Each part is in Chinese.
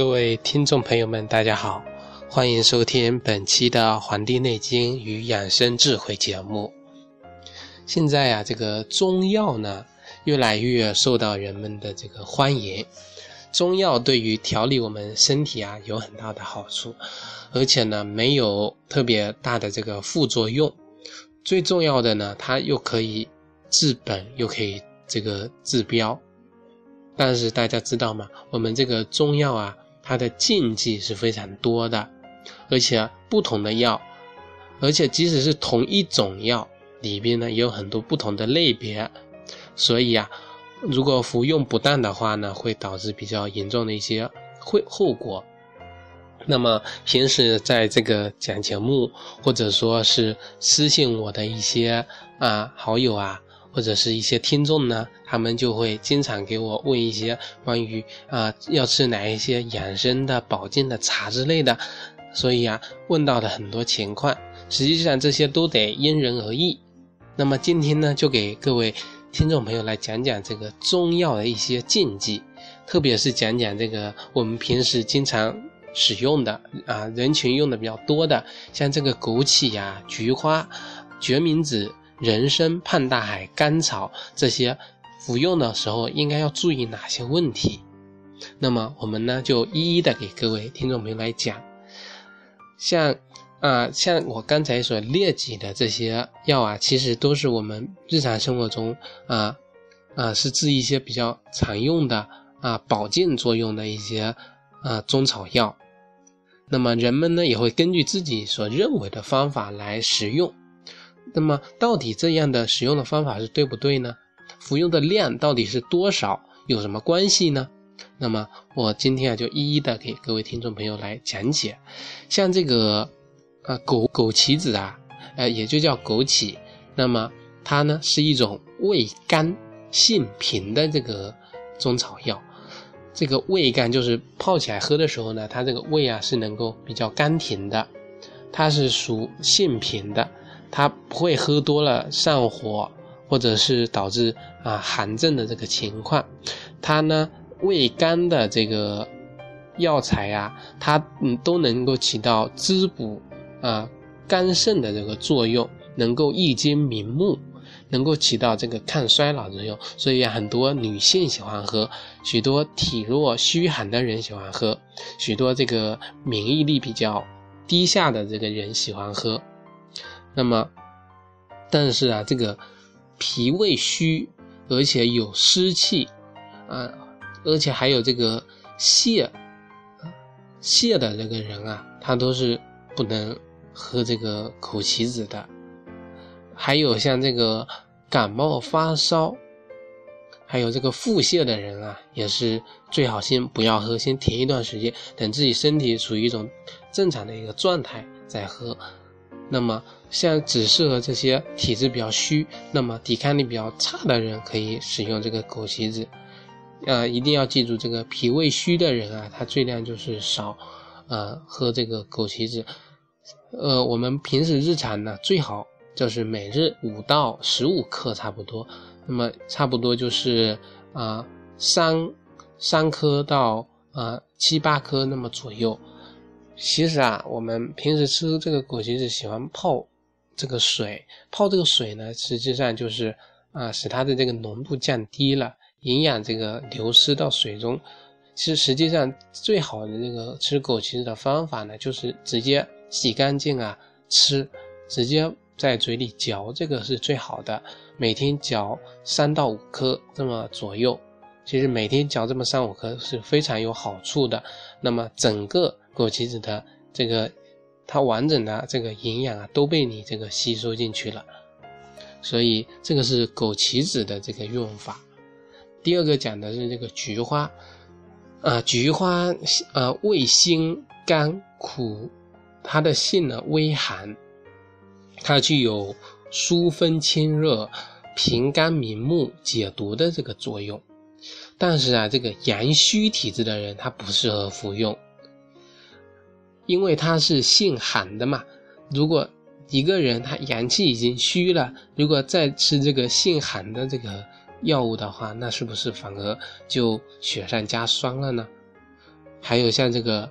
各位听众朋友们，大家好，欢迎收听本期的《黄帝内经与养生智慧》节目。现在呀，这个中药呢，越来越受到人们的这个欢迎。中药对于调理我们身体啊，有很大的好处，而且呢，没有特别大的这个副作用。最重要的呢，它又可以治本，又可以这个治标。但是大家知道吗？我们这个中药啊，它的禁忌是非常多的，而且不同的药，而且即使是同一种药里边呢，也有很多不同的类别，所以啊，如果服用不当的话呢，会导致比较严重的一些后后果。那么平时在这个讲节目，或者说是私信我的一些啊好友啊。或者是一些听众呢，他们就会经常给我问一些关于啊要吃哪一些养生的保健的茶之类的，所以啊问到的很多情况，实际上这些都得因人而异。那么今天呢，就给各位听众朋友来讲讲这个中药的一些禁忌，特别是讲讲这个我们平时经常使用的啊人群用的比较多的，像这个枸杞呀、菊花、决明子。人参、胖大海、甘草这些服用的时候应该要注意哪些问题？那么我们呢就一一的给各位听众朋友来讲。像啊，像我刚才所列举的这些药啊，其实都是我们日常生活中啊啊是治一些比较常用的啊保健作用的一些啊中草药。那么人们呢也会根据自己所认为的方法来食用。那么，到底这样的使用的方法是对不对呢？服用的量到底是多少，有什么关系呢？那么，我今天啊就一一的给各位听众朋友来讲解。像这个啊枸枸杞子啊，呃也就叫枸杞，那么它呢是一种味甘性平的这个中草药。这个味甘就是泡起来喝的时候呢，它这个味啊是能够比较甘甜的，它是属性平的。它不会喝多了上火，或者是导致啊寒症的这个情况。它呢味甘的这个药材呀，它嗯都能够起到滋补啊肝肾的这个作用，能够益精明目，能够起到这个抗衰老作用。所以很多女性喜欢喝，许多体弱虚寒的人喜欢喝，许多这个免疫力比较低下的这个人喜欢喝。那么，但是啊，这个脾胃虚，而且有湿气，啊，而且还有这个泻，泻的这个人啊，他都是不能喝这个枸杞子的。还有像这个感冒发烧，还有这个腹泻的人啊，也是最好先不要喝，先停一段时间，等自己身体处于一种正常的一个状态再喝。那么，像只适合这些体质比较虚、那么抵抗力比较差的人可以使用这个枸杞子。呃，一定要记住，这个脾胃虚的人啊，他最量就是少，呃，喝这个枸杞子。呃，我们平时日常呢，最好就是每日五到十五克差不多。那么差不多就是啊三三颗到啊七八颗那么左右。其实啊，我们平时吃这个枸杞子，喜欢泡这个水，泡这个水呢，实际上就是啊，使它的这个浓度降低了，营养这个流失到水中。其实实际上最好的这个吃枸杞子的方法呢，就是直接洗干净啊，吃，直接在嘴里嚼，这个是最好的。每天嚼三到五颗这么左右，其实每天嚼这么三五颗是非常有好处的。那么整个。枸杞子的这个，它完整的这个营养啊，都被你这个吸收进去了，所以这个是枸杞子的这个用法。第二个讲的是这个菊花，啊，菊花呃味辛甘苦，它的性呢微寒，它具有疏风清热、平肝明目、解毒的这个作用。但是啊，这个阳虚体质的人，他不适合服用。因为它是性寒的嘛，如果一个人他阳气已经虚了，如果再吃这个性寒的这个药物的话，那是不是反而就雪上加霜了呢？还有像这个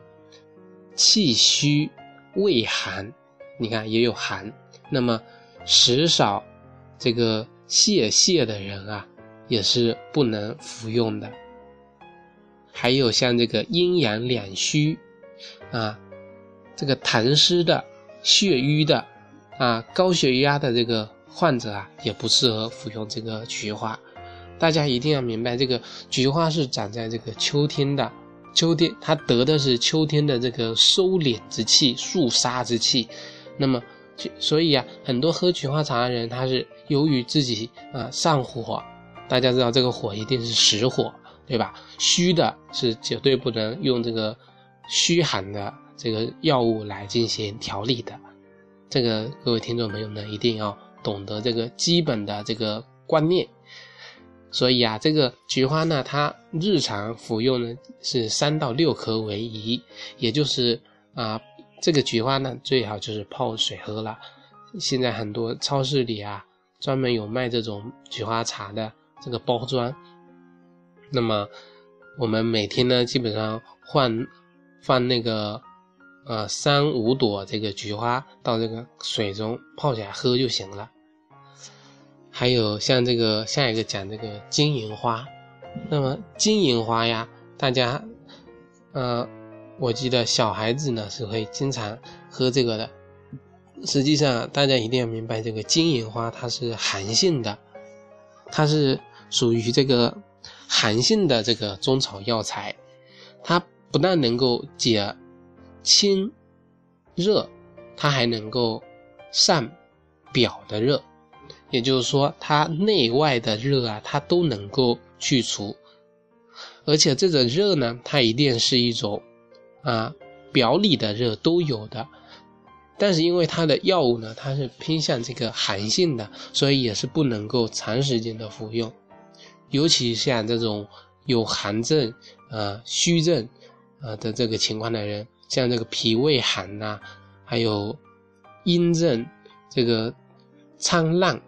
气虚胃寒，你看也有寒，那么食少这个泄泻的人啊，也是不能服用的。还有像这个阴阳两虚啊，这个痰湿的、血瘀的啊、高血压的这个患者啊，也不适合服用这个菊花。大家一定要明白，这个菊花是长在这个秋天的，秋天它得的是秋天的这个收敛之气、肃杀之气。那么，所以啊，很多喝菊花茶的人，他是由于自己啊上火，大家知道这个火一定是实火，对吧？虚的是绝对不能用这个虚寒的这个药物来进行调理的。这个各位听众朋友呢，一定要懂得这个基本的这个观念。所以啊，这个菊花呢，它日常服用呢是三到六颗为宜，也就是啊，这个菊花呢最好就是泡水喝了。现在很多超市里啊，专门有卖这种菊花茶的这个包装。那么我们每天呢，基本上换放那个呃三五朵这个菊花到这个水中泡起来喝就行了。还有像这个下一个讲这个金银花，那么金银花呀，大家，呃，我记得小孩子呢是会经常喝这个的。实际上，大家一定要明白，这个金银花它是寒性的，它是属于这个寒性的这个中草药材，它不但能够解清热，它还能够散表的热。也就是说，它内外的热啊，它都能够去除，而且这种热呢，它一定是一种啊表里的热都有的。但是因为它的药物呢，它是偏向这个寒性的，所以也是不能够长时间的服用。尤其像这种有寒症啊、虚症啊的这个情况的人，像这个脾胃寒呐，还有阴症、这个苍烂。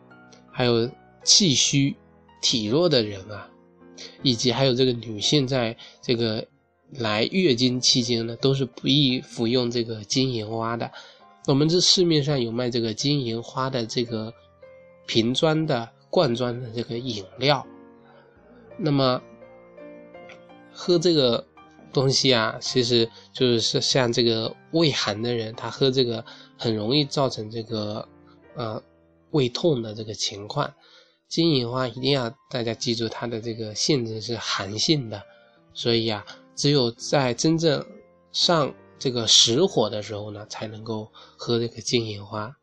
还有气虚、体弱的人啊，以及还有这个女性在这个来月经期间呢，都是不宜服用这个金银花的。我们这市面上有卖这个金银花的这个瓶装的、罐装的这个饮料。那么喝这个东西啊，其实就是像这个胃寒的人，他喝这个很容易造成这个呃。胃痛的这个情况，金银花一定要大家记住，它的这个性质是寒性的，所以啊，只有在真正上这个实火的时候呢，才能够喝这个金银花。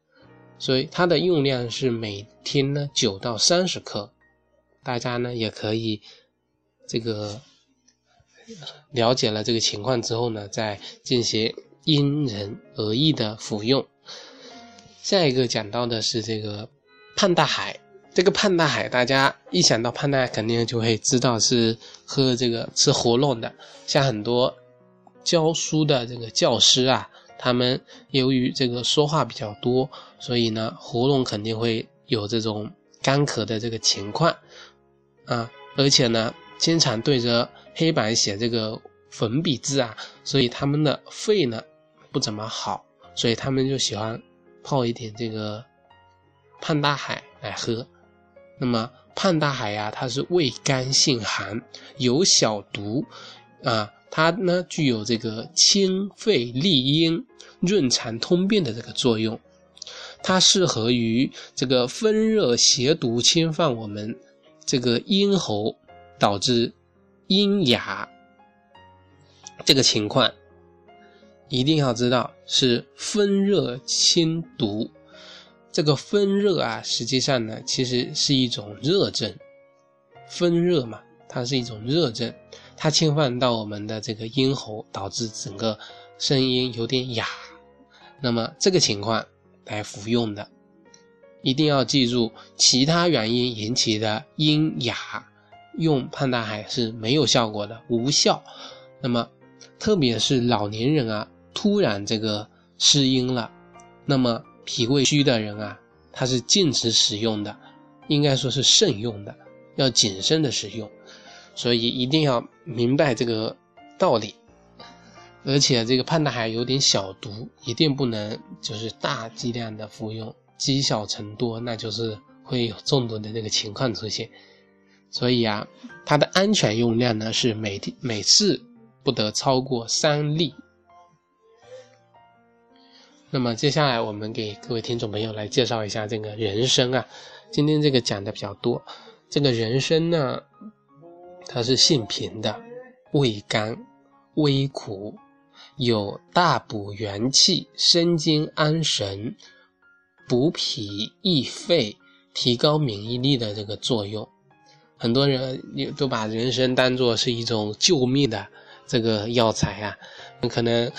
所以它的用量是每天呢九到三十克，大家呢也可以这个了解了这个情况之后呢，再进行因人而异的服用。下一个讲到的是这个胖大海，这个胖大海，大家一想到胖大海，肯定就会知道是喝这个吃活络的。像很多教书的这个教师啊，他们由于这个说话比较多，所以呢，喉咙肯定会有这种干咳的这个情况啊，而且呢，经常对着黑板写这个粉笔字啊，所以他们的肺呢不怎么好，所以他们就喜欢。泡一点这个胖大海来喝，那么胖大海呀，它是味甘性寒，有小毒，啊，它呢具有这个清肺利阴、润肠通便的这个作用，它适合于这个风热邪毒侵犯我们这个咽喉，导致阴哑这个情况。一定要知道是风热侵毒，这个风热啊，实际上呢，其实是一种热症。风热嘛，它是一种热症，它侵犯到我们的这个咽喉，导致整个声音有点哑。那么这个情况来服用的，一定要记住，其他原因引起的阴哑，用胖大海是没有效果的，无效。那么特别是老年人啊。突然这个失音了，那么脾胃虚的人啊，他是禁止使用的，应该说是慎用的，要谨慎的使用，所以一定要明白这个道理。而且这个胖大海有点小毒，一定不能就是大剂量的服用，积小成多，那就是会有中毒的这个情况出现。所以啊，它的安全用量呢是每天每次不得超过三粒。那么接下来我们给各位听众朋友来介绍一下这个人参啊，今天这个讲的比较多。这个人参呢，它是性平的，味甘，微苦，有大补元气、生津安神、补脾益肺、提高免疫力的这个作用。很多人也都把人参当做是一种救命的这个药材啊，可能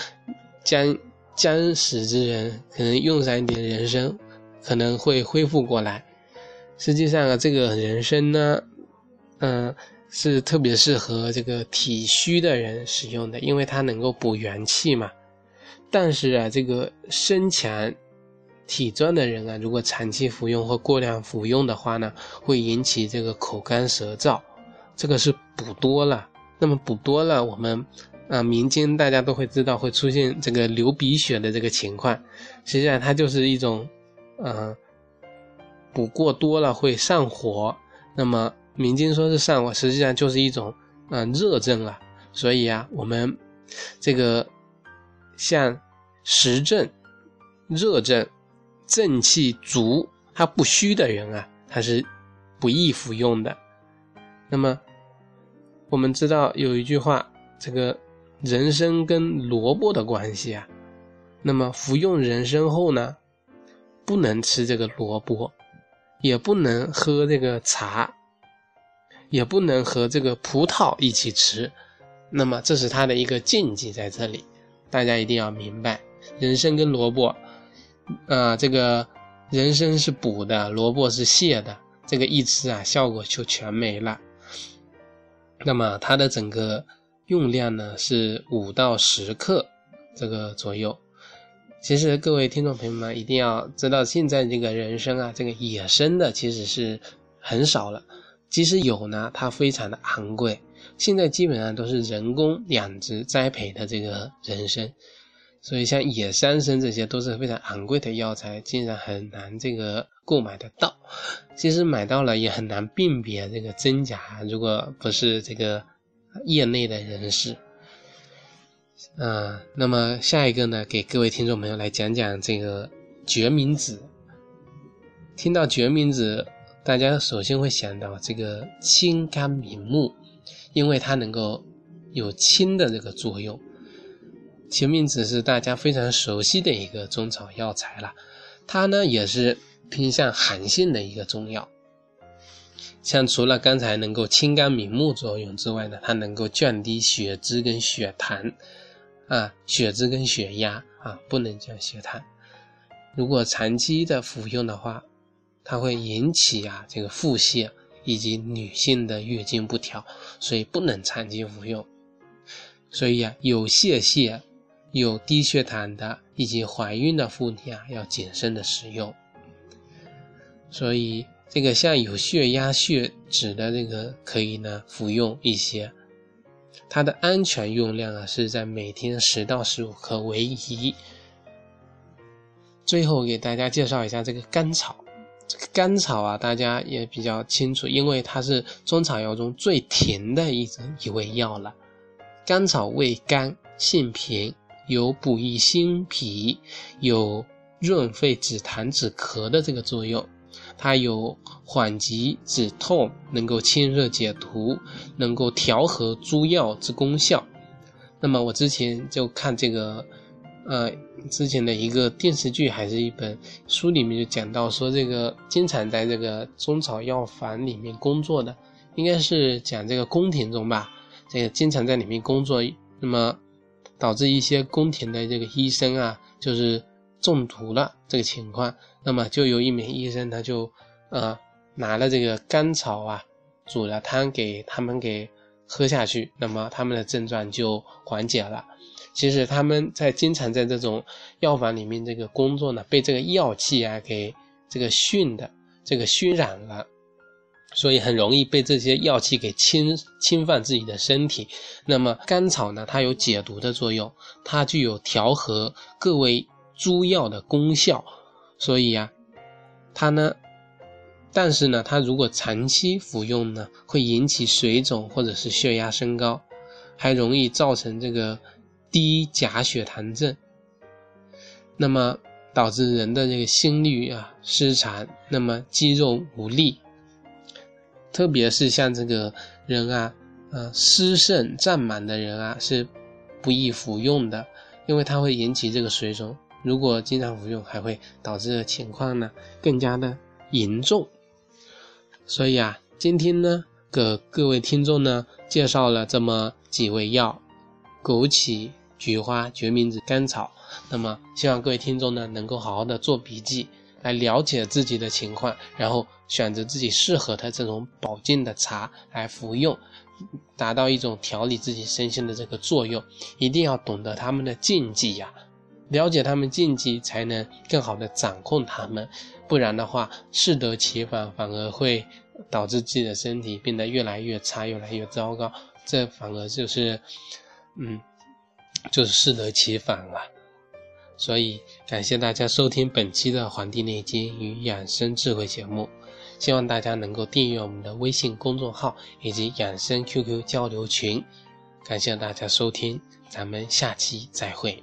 将。将死之人可能用上一点人参，可能会恢复过来。实际上啊，这个人参呢，嗯，是特别适合这个体虚的人使用的，因为它能够补元气嘛。但是啊，这个身强体壮的人啊，如果长期服用或过量服用的话呢，会引起这个口干舌燥。这个是补多了，那么补多了，我们。啊，民间大家都会知道会出现这个流鼻血的这个情况，实际上它就是一种，嗯，补过多了会上火。那么民间说是上火，实际上就是一种嗯热症啊。所以啊，我们这个像实症、热症、正气足、他不虚的人啊，他是不易服用的。那么我们知道有一句话，这个。人参跟萝卜的关系啊，那么服用人参后呢，不能吃这个萝卜，也不能喝这个茶，也不能和这个葡萄一起吃，那么这是它的一个禁忌在这里，大家一定要明白，人参跟萝卜，啊，这个人参是补的，萝卜是泻的，这个一吃啊，效果就全没了，那么它的整个。用量呢是五到十克这个左右。其实各位听众朋友们一定要知道，现在这个人参啊，这个野生的其实是很少了。即使有呢，它非常的昂贵。现在基本上都是人工养殖栽培的这个人参，所以像野山参这些都是非常昂贵的药材，竟然很难这个购买得到。其实买到了也很难辨别这个真假，如果不是这个。业内的人士，啊，那么下一个呢，给各位听众朋友来讲讲这个决明子。听到决明子，大家首先会想到这个清肝明目，因为它能够有清的这个作用。决明子是大家非常熟悉的一个中草药材了，它呢也是偏向寒性的一个中药。像除了刚才能够清肝明目作用之外呢，它能够降低血脂跟血糖，啊，血脂跟血压啊，不能降血糖。如果长期的服用的话，它会引起啊这个腹泻以及女性的月经不调，所以不能长期服用。所以啊，有泄泻、有低血糖的以及怀孕的妇女啊，要谨慎的使用。所以。这个像有血压、血脂的这个可以呢服用一些，它的安全用量啊是在每天十到十五克为宜。最后给大家介绍一下这个甘草，这个甘草啊大家也比较清楚，因为它是中草药中最甜的一种一味药了。甘草味甘，性平，有补益心脾、有润肺止痰止咳的这个作用。它有缓急止痛，能够清热解毒，能够调和诸药之功效。那么我之前就看这个，呃，之前的一个电视剧还是一本书里面就讲到说，这个经常在这个中草药房里面工作的，应该是讲这个宫廷中吧，这个经常在里面工作，那么导致一些宫廷的这个医生啊，就是中毒了这个情况。那么就有一名医生，他就，呃，拿了这个甘草啊，煮了汤给他们给喝下去，那么他们的症状就缓解了。其实他们在经常在这种药房里面这个工作呢，被这个药气啊给这个熏的，这个熏染了，所以很容易被这些药气给侵侵犯自己的身体。那么甘草呢，它有解毒的作用，它具有调和各位诸药的功效。所以呀，它呢，但是呢，它如果长期服用呢，会引起水肿或者是血压升高，还容易造成这个低钾血糖症。那么导致人的这个心率啊失常，那么肌肉无力。特别是像这个人啊，呃，湿盛胀满的人啊，是不宜服用的，因为它会引起这个水肿。如果经常服用，还会导致情况呢更加的严重。所以啊，今天呢，给各位听众呢介绍了这么几味药：枸杞、菊花、决明子、甘草。那么，希望各位听众呢能够好好的做笔记。来了解自己的情况，然后选择自己适合的这种保健的茶来服用，达到一种调理自己身心的这个作用。一定要懂得他们的禁忌呀，了解他们禁忌，才能更好的掌控他们。不然的话，适得其反，反而会导致自己的身体变得越来越差，越来越糟糕。这反而就是，嗯，就是适得其反了。所以，感谢大家收听本期的《黄帝内经与养生智慧》节目，希望大家能够订阅我们的微信公众号以及养生 QQ 交流群。感谢大家收听，咱们下期再会。